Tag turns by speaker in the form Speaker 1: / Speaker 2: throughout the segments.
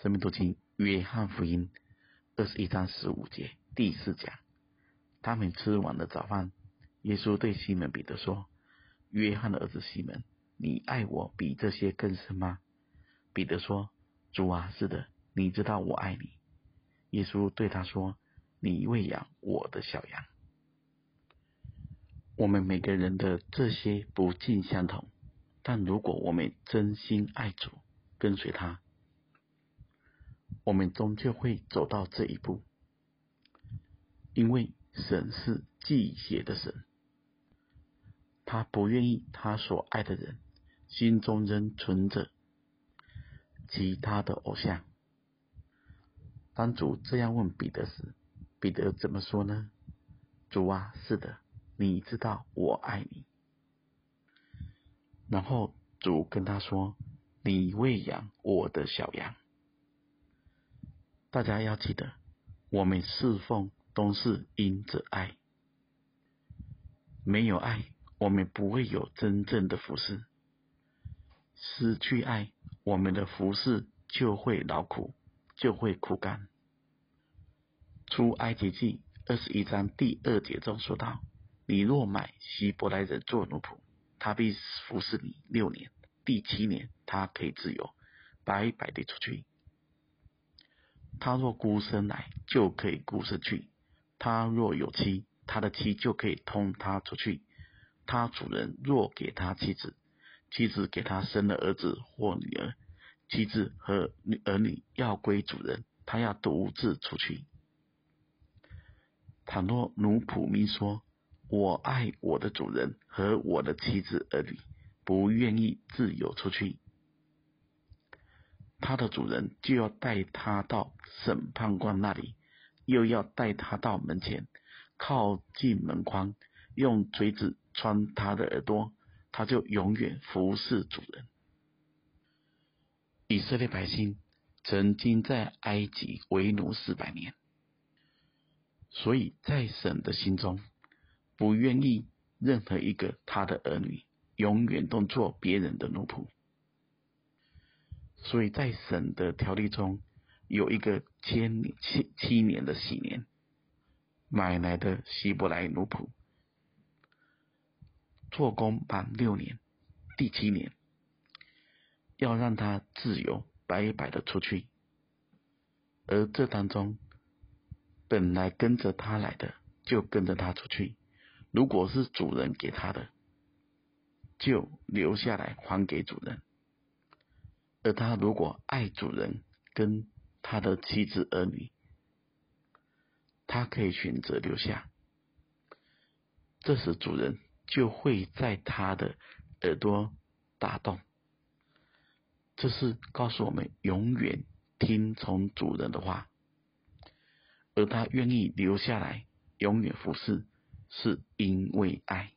Speaker 1: 生命读经约翰福音二十一章十五节第四讲，他们吃完了早饭，耶稣对西门彼得说：“约翰的儿子西门，你爱我比这些更深吗？”彼得说：“主啊，是的，你知道我爱你。”耶稣对他说：“你喂养我的小羊。”我们每个人的这些不尽相同，但如果我们真心爱主，跟随他。我们终究会走到这一步，因为神是忌邪的神，他不愿意他所爱的人心中仍存着其他的偶像。当主这样问彼得时，彼得怎么说呢？主啊，是的，你知道我爱你。然后主跟他说：“你喂养我的小羊。”大家要记得，我们侍奉都是因着爱，没有爱，我们不会有真正的服侍。失去爱，我们的服侍就会劳苦，就会枯干。出埃及记二十一章第二节中说道：“你若买希伯来人做奴仆，他必服侍你六年，第七年他可以自由，白白的出去。”他若孤身来，就可以孤身去；他若有妻，他的妻就可以通他出去。他主人若给他妻子，妻子给他生了儿子或女儿，妻子和女儿女要归主人，他要独自出去。倘若奴仆明说：“我爱我的主人和我的妻子儿女，不愿意自由出去。”他的主人就要带他到审判官那里，又要带他到门前，靠近门框，用锥子穿他的耳朵，他就永远服侍主人。以色列百姓曾经在埃及为奴四百年，所以在神的心中，不愿意任何一个他的儿女永远都做别人的奴仆。所以在神的条例中，有一个千七七年的禧年，买来的希伯来奴仆，做工满六年，第七年，要让他自由白白的出去。而这当中，本来跟着他来的，就跟着他出去；如果是主人给他的，就留下来还给主人。而他如果爱主人跟他的妻子儿女，他可以选择留下。这时主人就会在他的耳朵打洞。这是告诉我们永远听从主人的话，而他愿意留下来永远服侍，是因为爱，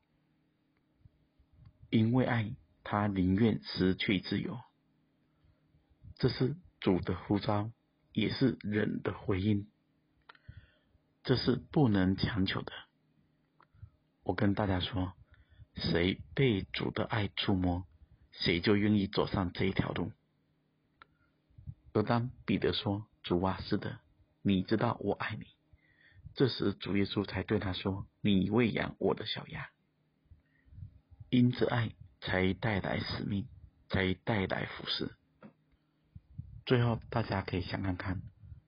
Speaker 1: 因为爱，他宁愿失去自由。这是主的呼召，也是人的回应。这是不能强求的。我跟大家说，谁被主的爱触摸，谁就愿意走上这一条路。而当彼得说：“主啊，是的，你知道我爱你。”这时主耶稣才对他说：“你喂养我的小羊。”因着爱，才带来使命，才带来服侍。最后，大家可以想看看，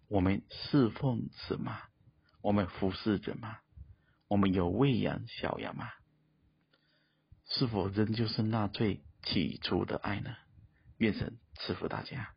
Speaker 1: 我们侍奉什么？我们服侍什么？我们有喂养小羊吗？是否仍旧是那最起初的爱呢？愿神赐福大家。